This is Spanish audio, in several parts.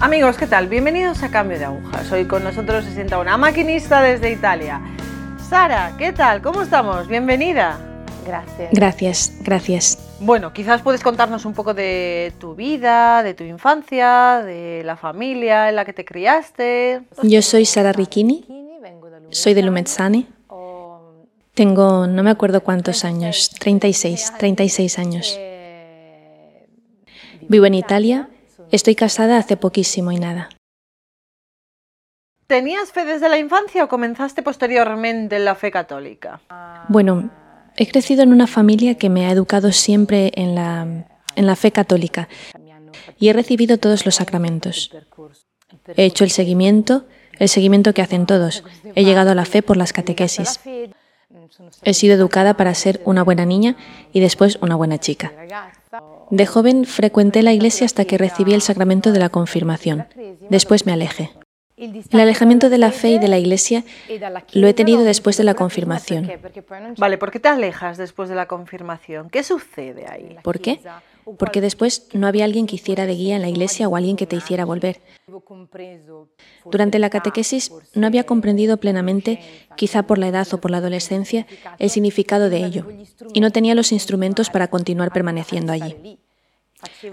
Amigos, ¿qué tal? Bienvenidos a Cambio de Agujas. Hoy con nosotros se sienta una maquinista desde Italia. Sara, ¿qué tal? ¿Cómo estamos? Bienvenida. Gracias. Gracias, gracias. Bueno, quizás puedes contarnos un poco de tu vida, de tu infancia, de la familia en la que te criaste. Yo soy Sara Ricchini, soy de Lumezzane. Tengo, no me acuerdo cuántos años, 36, 36 años. Vivo en Italia Estoy casada hace poquísimo y nada. ¿Tenías fe desde la infancia o comenzaste posteriormente en la fe católica? Bueno, he crecido en una familia que me ha educado siempre en la, en la fe católica y he recibido todos los sacramentos. He hecho el seguimiento, el seguimiento que hacen todos. He llegado a la fe por las catequesis. He sido educada para ser una buena niña y después una buena chica. De joven frecuenté la iglesia hasta que recibí el sacramento de la confirmación. Después me alejé. El alejamiento de la fe y de la iglesia lo he tenido después de la confirmación. Vale, ¿por qué te alejas después de la confirmación? ¿Qué sucede ahí? ¿Por qué? Porque después no había alguien que hiciera de guía en la iglesia o alguien que te hiciera volver. Durante la catequesis no había comprendido plenamente, quizá por la edad o por la adolescencia, el significado de ello, y no tenía los instrumentos para continuar permaneciendo allí.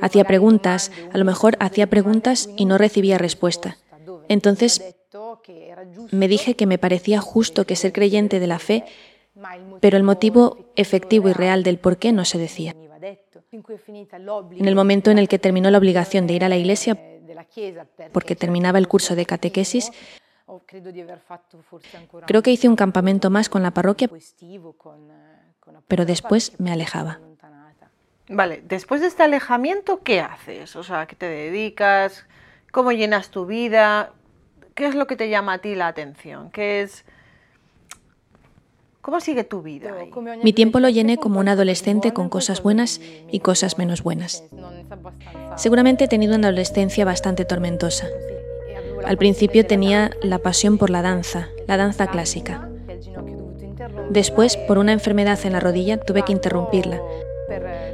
Hacía preguntas, a lo mejor hacía preguntas y no recibía respuesta. Entonces me dije que me parecía justo que ser creyente de la fe, pero el motivo efectivo y real del por qué no se decía. En el momento en el que terminó la obligación de ir a la iglesia, porque terminaba el curso de catequesis, creo que hice un campamento más con la parroquia, pero después me alejaba. Vale, después de este alejamiento, ¿qué haces? O sea, ¿qué te dedicas? ¿Cómo llenas tu vida? ¿Qué es lo que te llama a ti la atención? ¿Qué es ¿Cómo sigue tu vida? Mi tiempo lo llené como un adolescente con cosas buenas y cosas menos buenas. Seguramente he tenido una adolescencia bastante tormentosa. Al principio tenía la pasión por la danza, la danza clásica. Después, por una enfermedad en la rodilla, tuve que interrumpirla.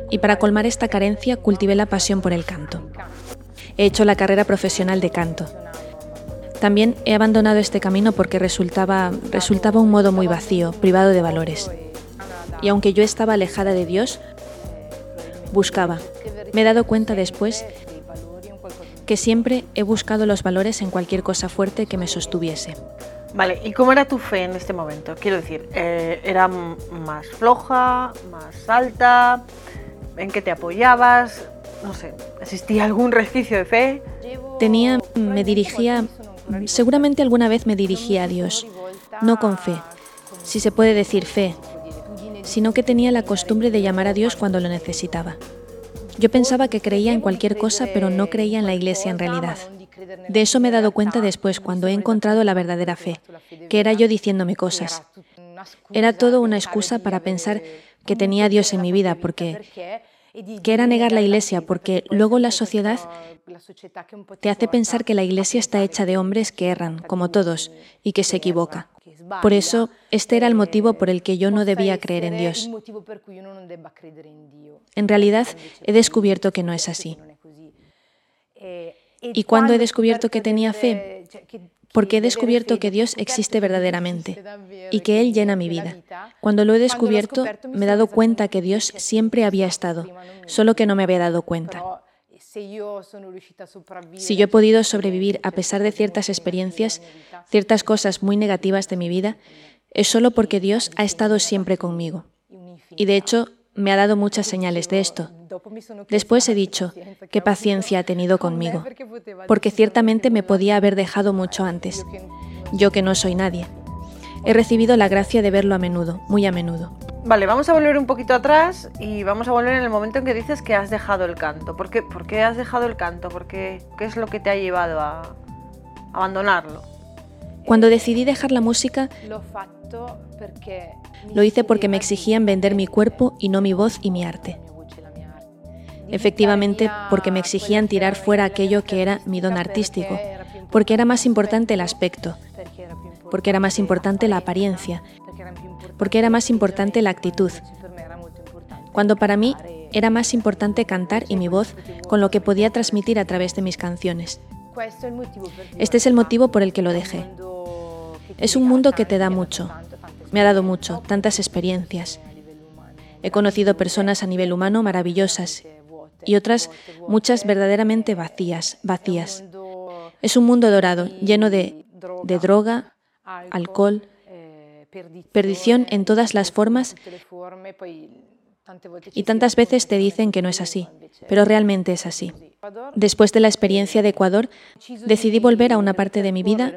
Y para colmar esta carencia, cultivé la pasión por el canto. He hecho la carrera profesional de canto. También he abandonado este camino porque resultaba, resultaba un modo muy vacío, privado de valores. Y aunque yo estaba alejada de Dios, buscaba. Me he dado cuenta después que siempre he buscado los valores en cualquier cosa fuerte que me sostuviese. Vale, ¿y cómo era tu fe en este momento? Quiero decir, eh, ¿era más floja, más alta? ¿En qué te apoyabas? No sé, ¿existía algún resquicio de fe? Tenía, me dirigía Seguramente alguna vez me dirigí a Dios, no con fe, si se puede decir fe, sino que tenía la costumbre de llamar a Dios cuando lo necesitaba. Yo pensaba que creía en cualquier cosa, pero no creía en la Iglesia en realidad. De eso me he dado cuenta después, cuando he encontrado la verdadera fe, que era yo diciéndome cosas. Era todo una excusa para pensar que tenía a Dios en mi vida, porque que era negar la Iglesia, porque luego la sociedad te hace pensar que la Iglesia está hecha de hombres que erran, como todos, y que se equivoca. Por eso, este era el motivo por el que yo no debía creer en Dios. En realidad, he descubierto que no es así. ¿Y cuando he descubierto que tenía fe? Porque he descubierto que Dios existe verdaderamente y que Él llena mi vida. Cuando lo he descubierto, me he dado cuenta que Dios siempre había estado, solo que no me había dado cuenta. Si yo he podido sobrevivir a pesar de ciertas experiencias, ciertas cosas muy negativas de mi vida, es solo porque Dios ha estado siempre conmigo. Y de hecho, me ha dado muchas señales de esto. Después he dicho, qué paciencia ha tenido conmigo, porque ciertamente me podía haber dejado mucho antes, yo que no soy nadie. He recibido la gracia de verlo a menudo, muy a menudo. Vale, vamos a volver un poquito atrás y vamos a volver en el momento en que dices que has dejado el canto. ¿Por qué, ¿Por qué has dejado el canto? ¿Por qué, ¿Qué es lo que te ha llevado a abandonarlo? Cuando decidí dejar la música, lo hice porque me exigían vender mi cuerpo y no mi voz y mi arte. Efectivamente, porque me exigían tirar fuera aquello que era mi don artístico, porque era más importante el aspecto, porque era más importante la apariencia, porque era más importante la actitud, cuando para mí era más importante cantar y mi voz con lo que podía transmitir a través de mis canciones. Este es el motivo por el que lo dejé. Es un mundo que te da mucho. Me ha dado mucho, tantas experiencias. He conocido personas a nivel humano maravillosas y otras muchas verdaderamente vacías, vacías. Es un mundo dorado, lleno de, de droga, alcohol, perdición en todas las formas y tantas veces te dicen que no es así, pero realmente es así. Después de la experiencia de Ecuador, decidí volver a una parte de mi vida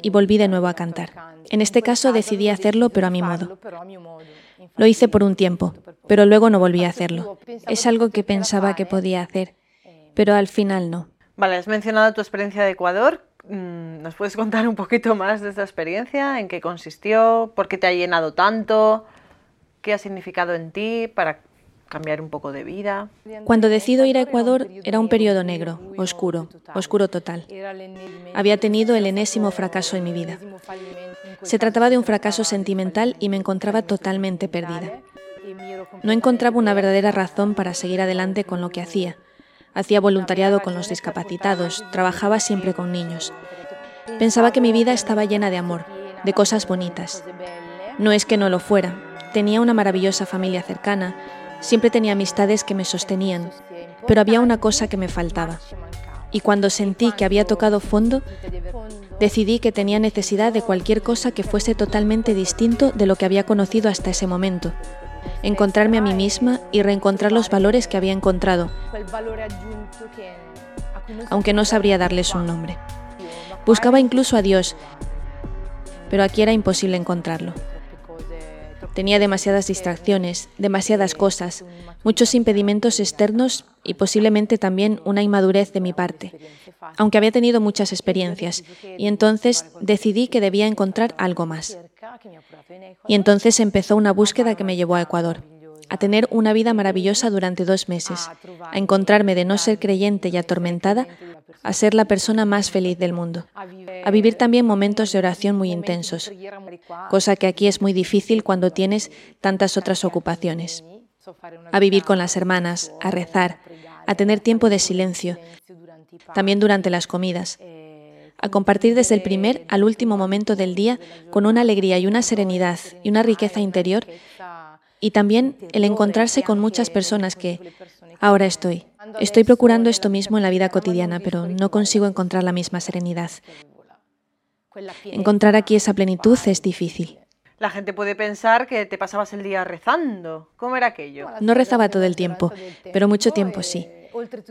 y volví de nuevo a cantar. En este caso decidí hacerlo, pero a mi modo. Lo hice por un tiempo, pero luego no volví a hacerlo. Es algo que pensaba que podía hacer, pero al final no. Vale, has mencionado tu experiencia de Ecuador. Mm, ¿Nos puedes contar un poquito más de esta experiencia? ¿En qué consistió? ¿Por qué te ha llenado tanto? ¿Qué ha significado en ti para cambiar un poco de vida? Cuando decido ir a Ecuador era un periodo negro, oscuro, oscuro total. Había tenido el enésimo fracaso en mi vida. Se trataba de un fracaso sentimental y me encontraba totalmente perdida. No encontraba una verdadera razón para seguir adelante con lo que hacía. Hacía voluntariado con los discapacitados, trabajaba siempre con niños. Pensaba que mi vida estaba llena de amor, de cosas bonitas. No es que no lo fuera, tenía una maravillosa familia cercana, siempre tenía amistades que me sostenían, pero había una cosa que me faltaba. Y cuando sentí que había tocado fondo, decidí que tenía necesidad de cualquier cosa que fuese totalmente distinto de lo que había conocido hasta ese momento. Encontrarme a mí misma y reencontrar los valores que había encontrado, aunque no sabría darles un nombre. Buscaba incluso a Dios, pero aquí era imposible encontrarlo. Tenía demasiadas distracciones, demasiadas cosas, muchos impedimentos externos y posiblemente también una inmadurez de mi parte, aunque había tenido muchas experiencias, y entonces decidí que debía encontrar algo más. Y entonces empezó una búsqueda que me llevó a Ecuador, a tener una vida maravillosa durante dos meses, a encontrarme de no ser creyente y atormentada a ser la persona más feliz del mundo, a vivir también momentos de oración muy intensos, cosa que aquí es muy difícil cuando tienes tantas otras ocupaciones, a vivir con las hermanas, a rezar, a tener tiempo de silencio, también durante las comidas, a compartir desde el primer al último momento del día con una alegría y una serenidad y una riqueza interior y también el encontrarse con muchas personas que ahora estoy, Estoy procurando esto mismo en la vida cotidiana, pero no consigo encontrar la misma serenidad. Encontrar aquí esa plenitud es difícil. La gente puede pensar que te pasabas el día rezando. ¿Cómo era aquello? No rezaba todo el tiempo, pero mucho tiempo sí.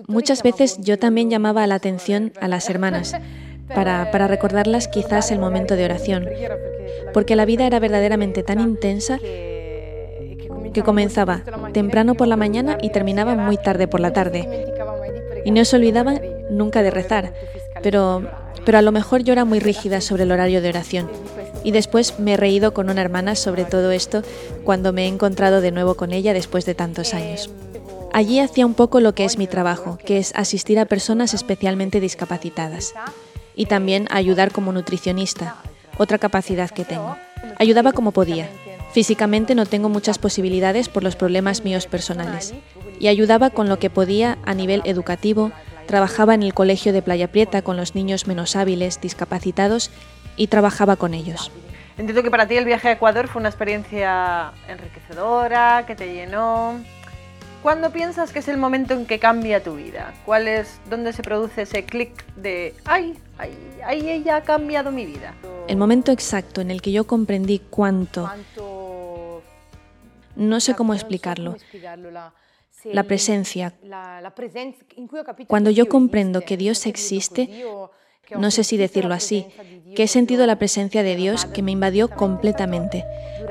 Muchas veces yo también llamaba la atención a las hermanas para, para recordarlas quizás el momento de oración, porque la vida era verdaderamente tan intensa que comenzaba temprano por la mañana y terminaba muy tarde por la tarde. Y no se olvidaban nunca de rezar, pero, pero a lo mejor yo era muy rígida sobre el horario de oración. Y después me he reído con una hermana sobre todo esto cuando me he encontrado de nuevo con ella después de tantos años. Allí hacía un poco lo que es mi trabajo, que es asistir a personas especialmente discapacitadas y también ayudar como nutricionista, otra capacidad que tengo. Ayudaba como podía, Físicamente no tengo muchas posibilidades por los problemas míos personales y ayudaba con lo que podía a nivel educativo, trabajaba en el colegio de Playa Prieta con los niños menos hábiles, discapacitados y trabajaba con ellos. Entiendo que para ti el viaje a Ecuador fue una experiencia enriquecedora, que te llenó. ¿Cuándo piensas que es el momento en que cambia tu vida? ¿Cuál es, dónde se produce ese clic de, ay, ay, ay, ella ha cambiado mi vida? El momento exacto en el que yo comprendí cuánto no sé cómo explicarlo. La presencia. Cuando yo comprendo que Dios existe, no sé si decirlo así, que he sentido la presencia de Dios que me invadió completamente.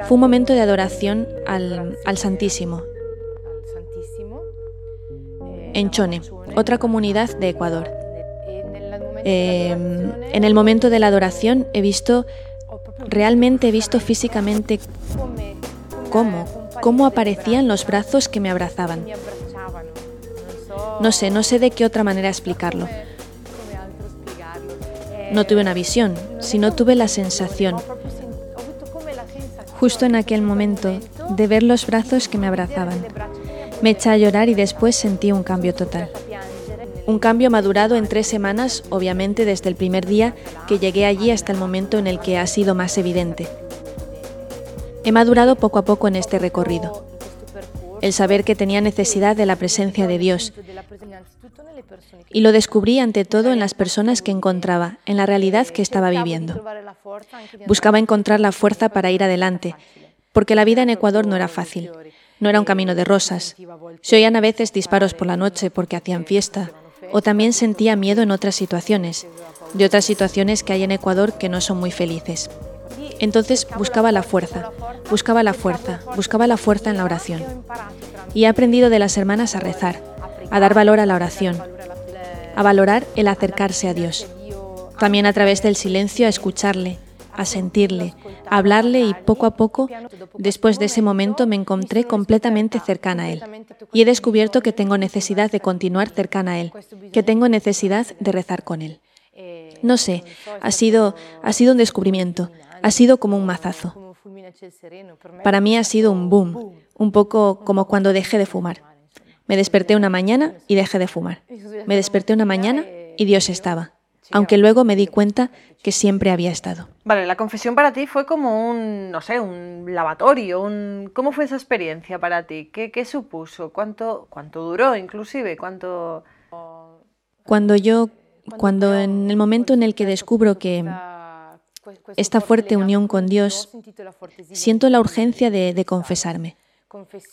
Fue un momento de adoración al, Santísimo. En Chone, otra comunidad de Ecuador. Em, en el momento de la adoración he visto, realmente he visto físicamente cómo, cómo aparecían los brazos que me abrazaban. No sé, no sé de qué otra manera explicarlo. No tuve una visión, sino tuve la sensación, justo en aquel momento, de ver los brazos que me abrazaban. Me eché a llorar y después sentí un cambio total. Un cambio madurado en tres semanas, obviamente desde el primer día que llegué allí hasta el momento en el que ha sido más evidente. He madurado poco a poco en este recorrido. El saber que tenía necesidad de la presencia de Dios. Y lo descubrí ante todo en las personas que encontraba, en la realidad que estaba viviendo. Buscaba encontrar la fuerza para ir adelante, porque la vida en Ecuador no era fácil. No era un camino de rosas. Se oían a veces disparos por la noche porque hacían fiesta, o también sentía miedo en otras situaciones, de otras situaciones que hay en Ecuador que no son muy felices. Entonces buscaba la fuerza, buscaba la fuerza, buscaba la fuerza en la oración. Y he aprendido de las hermanas a rezar, a dar valor a la oración, a valorar el acercarse a Dios. También a través del silencio a escucharle, a sentirle, a hablarle y poco a poco, después de ese momento, me encontré completamente cercana a Él. Y he descubierto que tengo necesidad de continuar cercana a Él, que tengo necesidad de rezar con Él. No sé, ha sido, ha sido un descubrimiento, ha sido como un mazazo. Para mí ha sido un boom, un poco como cuando dejé de fumar. Me desperté una mañana y dejé de fumar. Me desperté una mañana y Dios estaba aunque luego me di cuenta que siempre había estado. Vale, la confesión para ti fue como un, no sé, un lavatorio, un... ¿cómo fue esa experiencia para ti? ¿Qué, qué supuso? ¿Cuánto, ¿Cuánto duró inclusive? ¿Cuánto...? Cuando yo, cuando en el momento en el que descubro que esta fuerte unión con Dios, siento la urgencia de, de confesarme.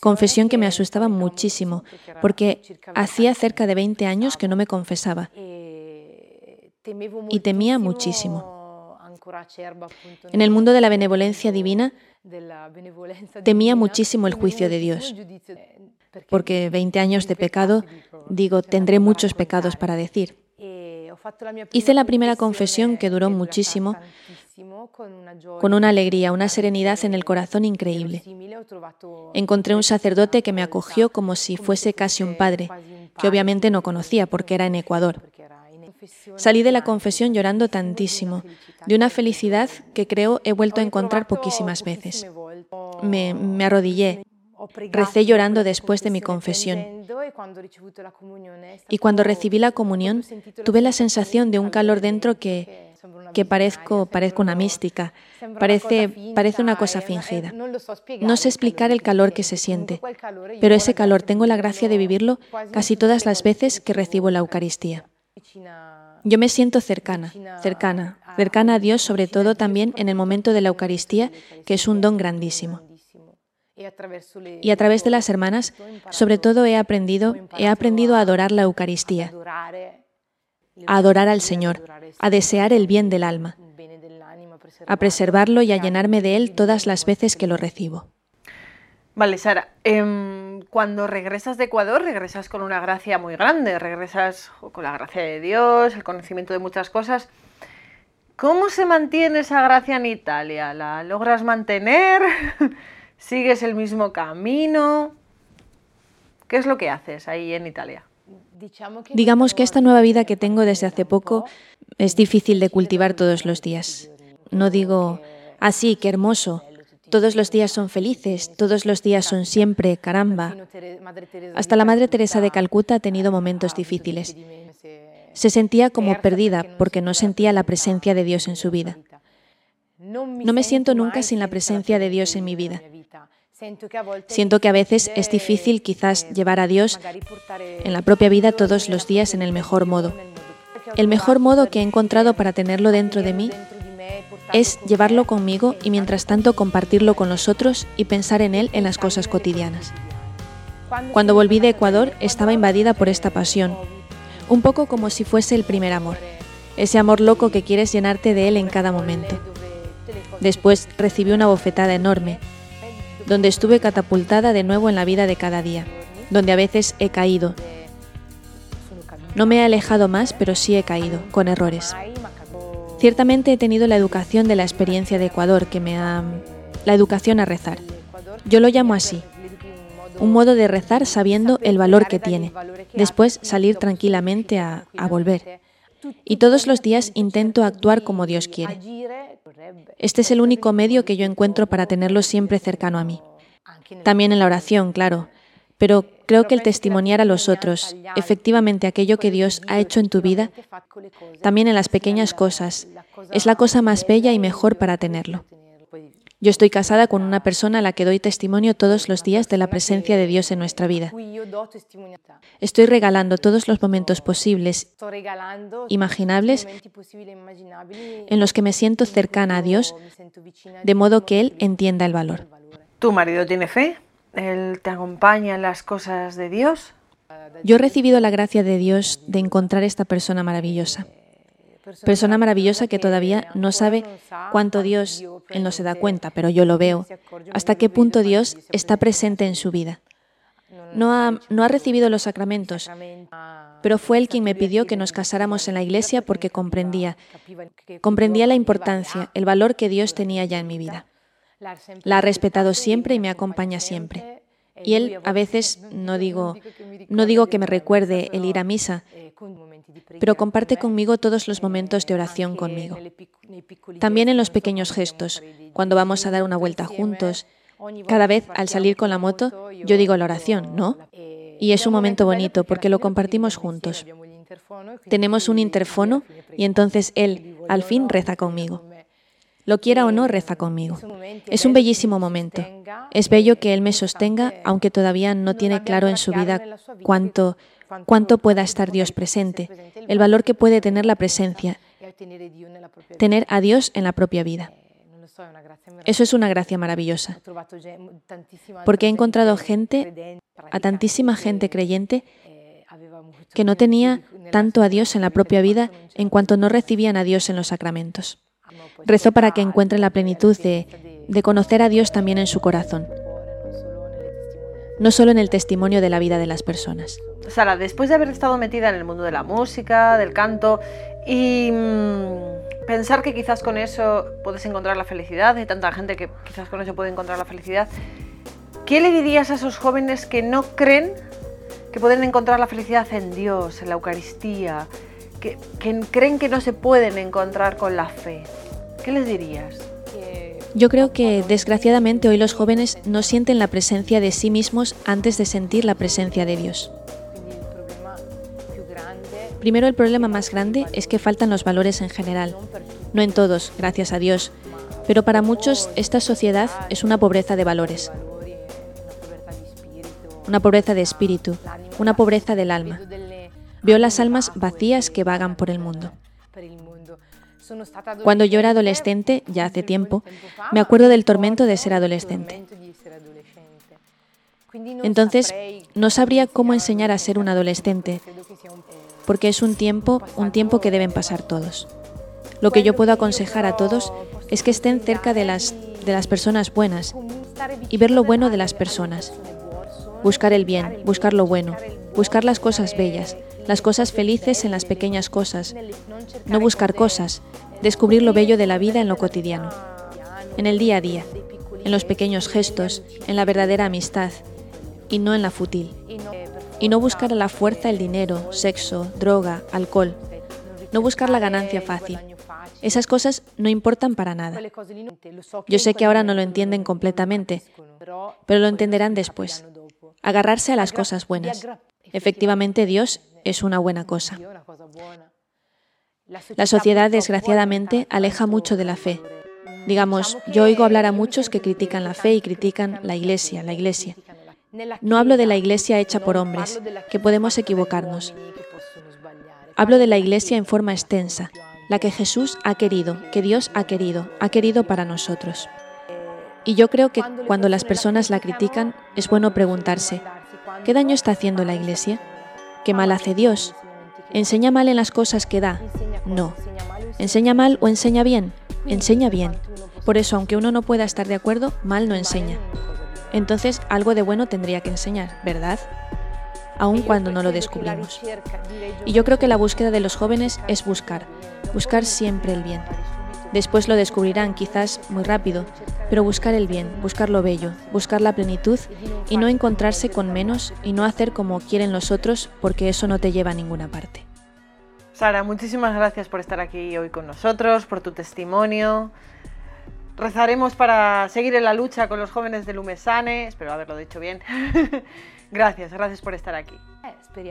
Confesión que me asustaba muchísimo, porque hacía cerca de 20 años que no me confesaba y temía muchísimo. En el mundo de la benevolencia divina, temía muchísimo el juicio de Dios, porque 20 años de pecado, digo, tendré muchos pecados para decir. Hice la primera confesión que duró muchísimo, con una alegría, una serenidad en el corazón increíble. Encontré un sacerdote que me acogió como si fuese casi un padre, que obviamente no conocía porque era en Ecuador. Salí de la confesión llorando tantísimo, de una felicidad que creo he vuelto a encontrar poquísimas veces. Me, me arrodillé, recé llorando después de mi confesión. Y cuando recibí la comunión, tuve la sensación de un calor dentro que, que parezco, parezco una mística, parece, parece una cosa fingida. No sé explicar el calor que se siente, pero ese calor tengo la gracia de vivirlo casi todas las veces que recibo la Eucaristía. Yo me siento cercana, cercana, cercana a Dios, sobre todo también en el momento de la Eucaristía, que es un don grandísimo. Y a través de las hermanas, sobre todo he aprendido, he aprendido a adorar la Eucaristía, a adorar al Señor, a desear el bien del alma, a preservarlo y a llenarme de él todas las veces que lo recibo. Vale, Sara. Em, cuando regresas de Ecuador, regresas con una gracia muy grande, regresas con la gracia de Dios, el conocimiento de muchas cosas. ¿Cómo se mantiene esa gracia en Italia? ¿La logras mantener? ¿Sigues el mismo camino? ¿Qué es lo que haces ahí en Italia? Digamos que esta nueva vida que tengo desde hace poco es difícil de cultivar todos los días. No digo, así, ah, qué hermoso, todos los días son felices, todos los días son siempre, caramba. Hasta la Madre Teresa de Calcuta ha tenido momentos difíciles. Se sentía como perdida porque no sentía la presencia de Dios en su vida. No me siento nunca sin la presencia de Dios en mi vida. Siento que a veces es difícil quizás llevar a Dios en la propia vida todos los días en el mejor modo. El mejor modo que he encontrado para tenerlo dentro de mí es llevarlo conmigo y mientras tanto compartirlo con los otros y pensar en él en las cosas cotidianas. Cuando volví de Ecuador estaba invadida por esta pasión, un poco como si fuese el primer amor, ese amor loco que quieres llenarte de él en cada momento. Después recibí una bofetada enorme, donde estuve catapultada de nuevo en la vida de cada día, donde a veces he caído. No me he alejado más, pero sí he caído, con errores. Ciertamente he tenido la educación de la experiencia de Ecuador que me ha... la educación a rezar. Yo lo llamo así. Un modo de rezar sabiendo el valor que tiene. Después salir tranquilamente a, a volver. Y todos los días intento actuar como Dios quiere. Este es el único medio que yo encuentro para tenerlo siempre cercano a mí. También en la oración, claro. pero creo que el testimoniar a los otros efectivamente aquello que Dios ha hecho en tu vida, también en las pequeñas cosas, es la cosa más bella y mejor para tenerlo. Yo estoy casada con una persona a la que doy testimonio todos los días de la presencia de Dios en nuestra vida. Estoy regalando todos los momentos posibles, imaginables, en los que me siento cercana a Dios, de modo que Él entienda el valor. ¿Tu marido tiene fe? ¿Él te acompaña en las cosas de Dios? Yo he recibido la gracia de Dios de encontrar esta persona maravillosa. Persona maravillosa que todavía no sabe cuánto Dios, él no se da cuenta, pero yo lo veo, hasta qué punto Dios está presente en su vida. No ha, no ha recibido los sacramentos, pero fue él quien me pidió que nos casáramos en la iglesia porque comprendía, comprendía la importancia, el valor que Dios tenía ya en mi vida. La ha respetado siempre y me acompaña siempre. Y él a veces no digo, no digo que me recuerde el ir a misa, pero comparte conmigo todos los momentos de oración conmigo. También en los pequeños gestos, cuando vamos a dar una vuelta juntos. Cada vez al salir con la moto, yo digo la oración, ¿no? Y es un momento bonito porque lo compartimos juntos. Tenemos un interfono y entonces él al fin reza conmigo. Lo quiera o no, reza conmigo. Es un bellísimo momento. Es bello que Él me sostenga, aunque todavía no tiene claro en su vida cuánto, cuánto pueda estar Dios presente, el valor que puede tener la presencia, tener a Dios en la propia vida. Eso es una gracia maravillosa, porque he encontrado gente, a tantísima gente creyente, que no tenía tanto a Dios en la propia vida en cuanto no recibían a Dios en los sacramentos. Rezo para que encuentren la plenitud de, de conocer a Dios también en su corazón no solo en el testimonio de la vida de las personas. Sara, después de haber estado metida en el mundo de la música, del canto y mm, pensar que quizás con eso puedes encontrar la felicidad, hay tanta gente que quizás con eso puede encontrar la felicidad, ¿qué le dirías a esos jóvenes que no creen que pueden encontrar la felicidad en Dios, en la Eucaristía, que, que creen que no se pueden encontrar con la fe? ¿Qué les dirías? Yo creo que desgraciadamente hoy los jóvenes no sienten la presencia de sí mismos antes de sentir la presencia de Dios. Primero el problema más grande es que faltan los valores en general. No en todos, gracias a Dios, pero para muchos esta sociedad es una pobreza de valores. Una pobreza de espíritu, una pobreza del alma. Veo las almas vacías que vagan por el mundo. Cuando yo era adolescente, ya hace tiempo, me acuerdo del tormento de ser adolescente. Entonces, no sabría cómo enseñar a ser un adolescente, porque es un tiempo, un tiempo que deben pasar todos. Lo que yo puedo aconsejar a todos es que estén cerca de las, de las personas buenas y ver lo bueno de las personas. Buscar el bien, buscar lo bueno, buscar las cosas bellas, las cosas felices en las pequeñas cosas, no buscar cosas, descubrir lo bello de la vida en lo cotidiano, en el día a día, en los pequeños gestos, en la verdadera amistad y no en la fútil. Y no buscar a la fuerza el dinero, sexo, droga, alcohol. No buscar la ganancia fácil. Esas cosas no importan para nada. Yo sé que ahora no lo entienden completamente, pero lo entenderán después. Agarrarse a las cosas buenas. Efectivamente, Dios es una buena cosa. La sociedad, desgraciadamente, aleja mucho de la fe. Digamos, yo oigo hablar a muchos que critican la fe y critican la iglesia, la iglesia. No hablo de la iglesia hecha por hombres, que podemos equivocarnos. Hablo de la iglesia en forma extensa, la que Jesús ha querido, que Dios ha querido, ha querido para nosotros. Y yo creo que cuando las personas la critican, es bueno preguntarse, ¿qué daño está haciendo la iglesia? ¿Qué mal hace Dios? ¿Enseña mal en las cosas que da? No. ¿Enseña mal o enseña bien? Enseña bien. Por eso, aunque uno no pueda estar de acuerdo, mal no enseña. Entonces, algo de bueno tendría que enseñar, ¿verdad? Aun cuando no lo descubrimos. Y yo creo que la búsqueda de los jóvenes es buscar, buscar siempre el bien. Después lo descubrirán quizás muy rápido, pero buscar el bien, buscar lo bello, buscar la plenitud y no encontrarse con menos y no hacer como quieren los otros porque eso no te lleva a ninguna parte. Sara, muchísimas gracias por estar aquí hoy con nosotros, por tu testimonio. Rezaremos para seguir en la lucha con los jóvenes de Lumesane, espero haberlo dicho bien, Gracias, gracias por estar aquí.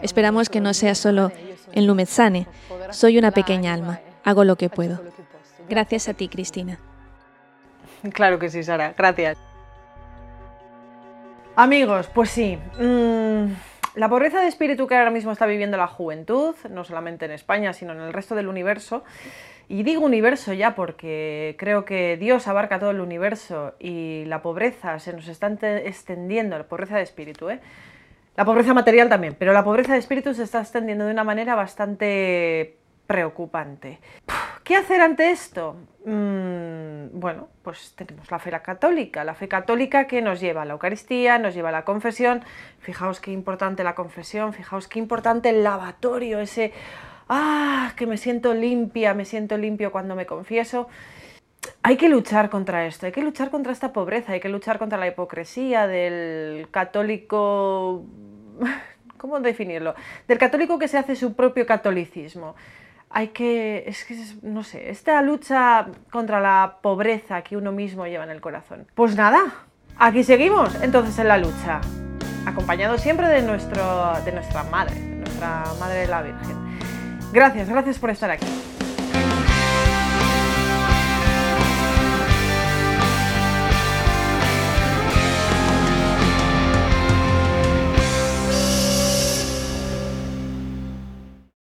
Esperamos que no sea solo en Lumezzane. Soy una pequeña alma. Hago lo que puedo. Gracias a ti, Cristina. Claro que sí, Sara. Gracias. Amigos, pues sí. Mm, la pobreza de espíritu que ahora mismo está viviendo la juventud, no solamente en España, sino en el resto del universo, y digo universo ya porque creo que Dios abarca todo el universo y la pobreza se nos está extendiendo, la pobreza de espíritu, ¿eh? La pobreza material también, pero la pobreza de espíritu se está extendiendo de una manera bastante preocupante. ¿Qué hacer ante esto? Mm, bueno, pues tenemos la fe católica, la fe católica que nos lleva a la Eucaristía, nos lleva a la confesión. Fijaos qué importante la confesión, fijaos qué importante el lavatorio, ese, ah, que me siento limpia, me siento limpio cuando me confieso. Hay que luchar contra esto, hay que luchar contra esta pobreza, hay que luchar contra la hipocresía del católico ¿cómo definirlo? Del católico que se hace su propio catolicismo. Hay que, es que, no sé, esta lucha contra la pobreza que uno mismo lleva en el corazón. Pues nada, aquí seguimos entonces en la lucha, acompañado siempre de, nuestro, de nuestra madre, de nuestra madre de la Virgen. Gracias, gracias por estar aquí.